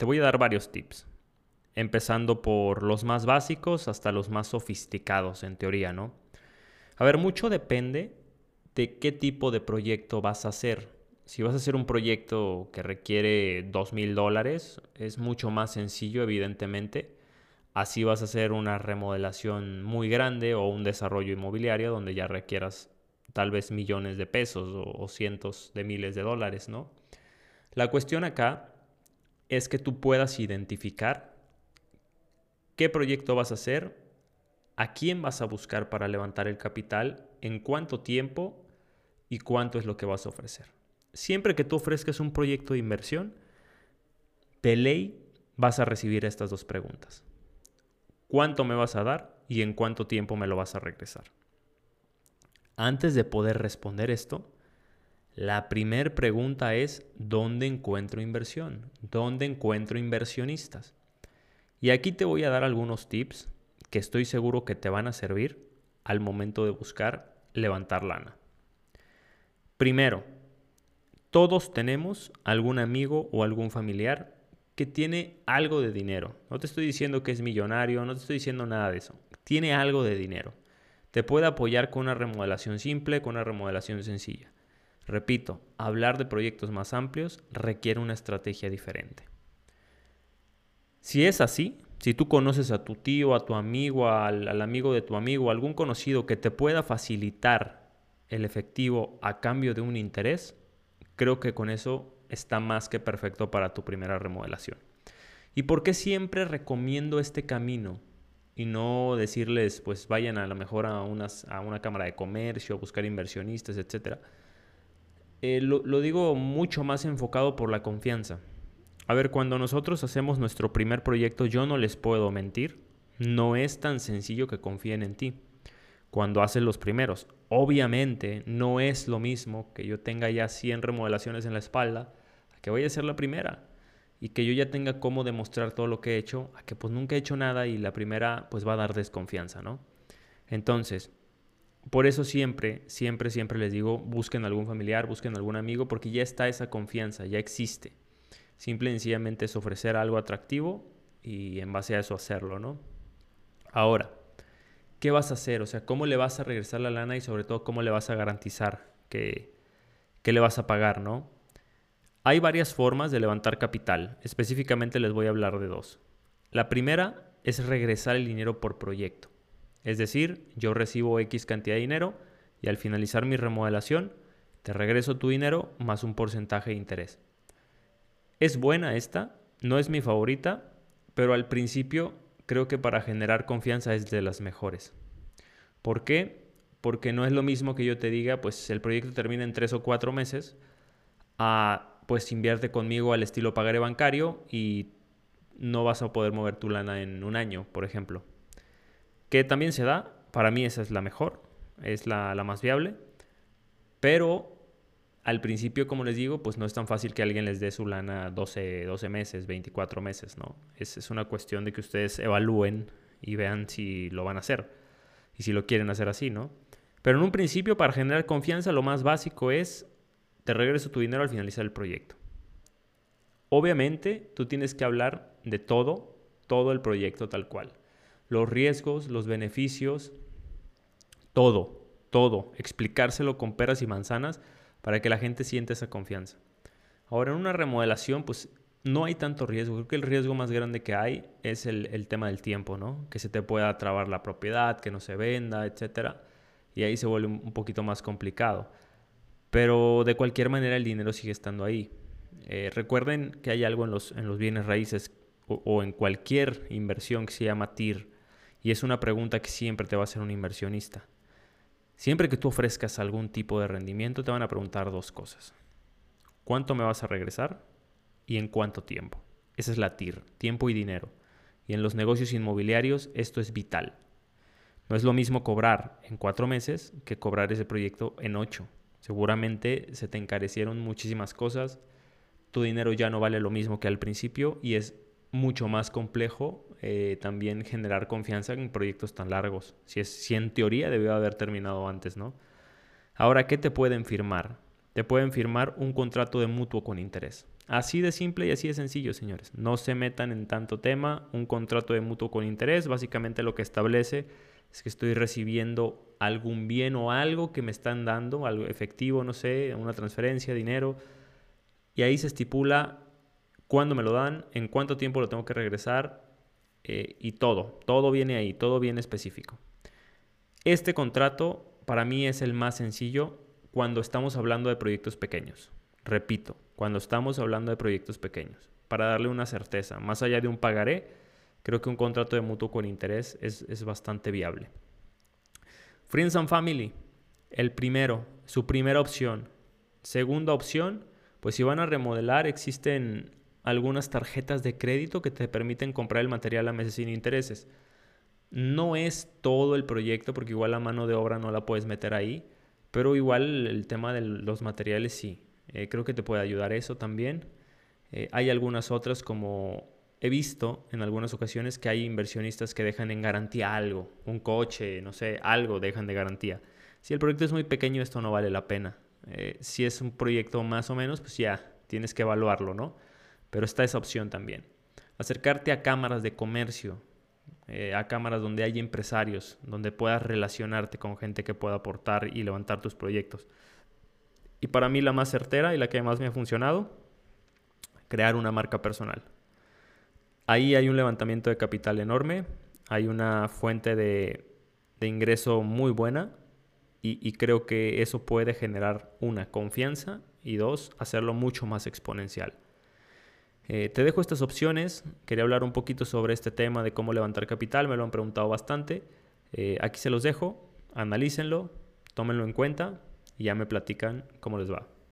te voy a dar varios tips, empezando por los más básicos hasta los más sofisticados en teoría, ¿no? A ver, mucho depende de qué tipo de proyecto vas a hacer. Si vas a hacer un proyecto que requiere dos mil dólares, es mucho más sencillo, evidentemente. Así vas a hacer una remodelación muy grande o un desarrollo inmobiliario donde ya requieras tal vez millones de pesos o, cientos de miles de dólares, ¿no? La cuestión acá es que tú puedas identificar qué proyecto vas a hacer, a quién vas a buscar para levantar el capital, en cuánto tiempo y cuánto es lo que vas a ofrecer. Siempre que tú ofrezcas un proyecto de inversión, de ley vas a recibir estas dos preguntas. ¿Cuánto me vas a dar y en cuánto tiempo me lo vas a regresar? Antes de poder responder esto, la primera pregunta es, ¿dónde encuentro inversión? ¿Dónde encuentro inversionistas? Y aquí te voy a dar algunos tips que estoy seguro que te van a servir al momento de buscar levantar lana. Primero, todos tenemos algún amigo o algún familiar que tiene algo de dinero. No te estoy diciendo que es millonario, no te estoy diciendo nada de eso. Tiene algo de dinero. Te puede apoyar con una remodelación simple, con una remodelación sencilla. Repito, hablar de proyectos más amplios requiere una estrategia diferente. Si es así, si tú conoces a tu tío, a tu amigo, al, amigo de tu amigo, algún conocido que te pueda facilitar el efectivo a cambio de un interés, creo que con eso está más que perfecto para tu primera remodelación. ¿Y por qué siempre recomiendo este camino? y no decirles, pues vayan a lo mejor a, a una cámara de comercio, a buscar inversionistas, etc. Eh, lo, digo mucho más enfocado por la confianza. A ver, cuando nosotros hacemos nuestro primer proyecto, yo no les puedo mentir, no es tan sencillo que confíen en ti. Cuando haces los primeros, obviamente no es lo mismo que yo tenga ya 100 remodelaciones en la espalda, que vaya a ser la primera y que yo ya tenga cómo demostrar todo lo que he hecho, a que pues nunca he hecho nada y la primera pues va a dar desconfianza, ¿no? Entonces, por eso siempre, siempre, siempre les digo, busquen algún familiar, busquen algún amigo, porque ya está esa confianza, ya existe. Simple y sencillamente es ofrecer algo atractivo y en base a eso hacerlo, ¿no? Ahora, ¿qué vas a hacer? O sea, ¿cómo le vas a regresar la lana y sobre todo cómo le vas a garantizar que, que le vas a pagar, ¿no? Hay varias formas de levantar capital, específicamente les voy a hablar de dos. La primera es regresar el dinero por proyecto. Es decir, yo recibo X cantidad de dinero y al finalizar mi remodelación te regreso tu dinero más un porcentaje de interés. Es buena esta, no es mi favorita, pero al principio creo que para generar confianza es de las mejores. ¿Por qué? Porque no es lo mismo que yo te diga, pues el proyecto termina en tres o cuatro meses, a pues invierte conmigo al estilo pagaré bancario y no vas a poder mover tu lana en un año, por ejemplo. Que también se da, para mí esa es la mejor, es la, más viable, pero al principio, como les digo, pues no es tan fácil que alguien les dé su lana 12, 12 meses, 24 meses, ¿no? Es, es una cuestión de que ustedes evalúen y vean si lo van a hacer y si lo quieren hacer así, ¿no? Pero en un principio, para generar confianza, lo más básico es te regreso tu dinero al finalizar el proyecto. Obviamente, tú tienes que hablar de todo, todo el proyecto tal cual. Los riesgos, los beneficios, todo, todo. Explicárselo con peras y manzanas para que la gente sienta esa confianza. Ahora, en una remodelación, pues no hay tanto riesgo. Creo que el riesgo más grande que hay es el, tema del tiempo, ¿no? Que se te pueda trabar la propiedad, que no se venda, etc. Y ahí se vuelve un poquito más complicado. Pero de cualquier manera el dinero sigue estando ahí. Eh, recuerden que hay algo en los, en los bienes raíces o, en cualquier inversión que se llama TIR. Y es una pregunta que siempre te va a hacer un inversionista. Siempre que tú ofrezcas algún tipo de rendimiento, te van a preguntar dos cosas. ¿Cuánto me vas a regresar? ¿Y en cuánto tiempo? Esa es la TIR, tiempo y dinero. Y en los negocios inmobiliarios esto es vital. No es lo mismo cobrar en cuatro meses que cobrar ese proyecto en ocho Seguramente se te encarecieron muchísimas cosas, tu dinero ya no vale lo mismo que al principio y es mucho más complejo eh, también generar confianza en proyectos tan largos. Si, es, si en teoría debió haber terminado antes, ¿no? Ahora, ¿qué te pueden firmar? Te pueden firmar un contrato de mutuo con interés. Así de simple y así de sencillo, señores. No se metan en tanto tema. Un contrato de mutuo con interés, básicamente lo que establece es que estoy recibiendo algún bien o algo que me están dando, algo efectivo, no sé, una transferencia, dinero. Y ahí se estipula cuándo me lo dan, en cuánto tiempo lo tengo que regresar eh, y todo. Todo viene ahí, todo viene específico. Este contrato para mí es el más sencillo cuando estamos hablando de proyectos pequeños. Repito, cuando estamos hablando de proyectos pequeños, para darle una certeza, más allá de un pagaré, creo que un contrato de mutuo con interés es, bastante viable. Friends and Family, el primero, su primera opción. Segunda opción, pues si van a remodelar, existen algunas tarjetas de crédito que te permiten comprar el material a meses sin intereses. No es todo el proyecto porque igual la mano de obra no la puedes meter ahí, pero igual el tema de los materiales sí. Eh, creo que te puede ayudar eso también. Eh, hay algunas otras como he visto en algunas ocasiones que hay inversionistas que dejan en garantía algo, un coche, no sé, algo dejan de garantía. Si el proyecto es muy pequeño, esto no vale la pena. Eh, si es un proyecto más o menos, pues ya tienes que evaluarlo, ¿no? Pero está esa opción también. Acercarte a cámaras de comercio, a cámaras donde hay empresarios, donde puedas relacionarte con gente que pueda aportar y levantar tus proyectos. Y para mí la más certera y la que más me ha funcionado, crear una marca personal. Ahí hay un levantamiento de capital enorme, hay una fuente de, ingreso muy buena y, creo que eso puede generar una confianza y dos, hacerlo mucho más exponencial. Eh, te dejo estas opciones, quería hablar un poquito sobre este tema de cómo levantar capital, me lo han preguntado bastante. Eh, aquí se los dejo, analícenlo, tómenlo en cuenta y ya me platican cómo les va.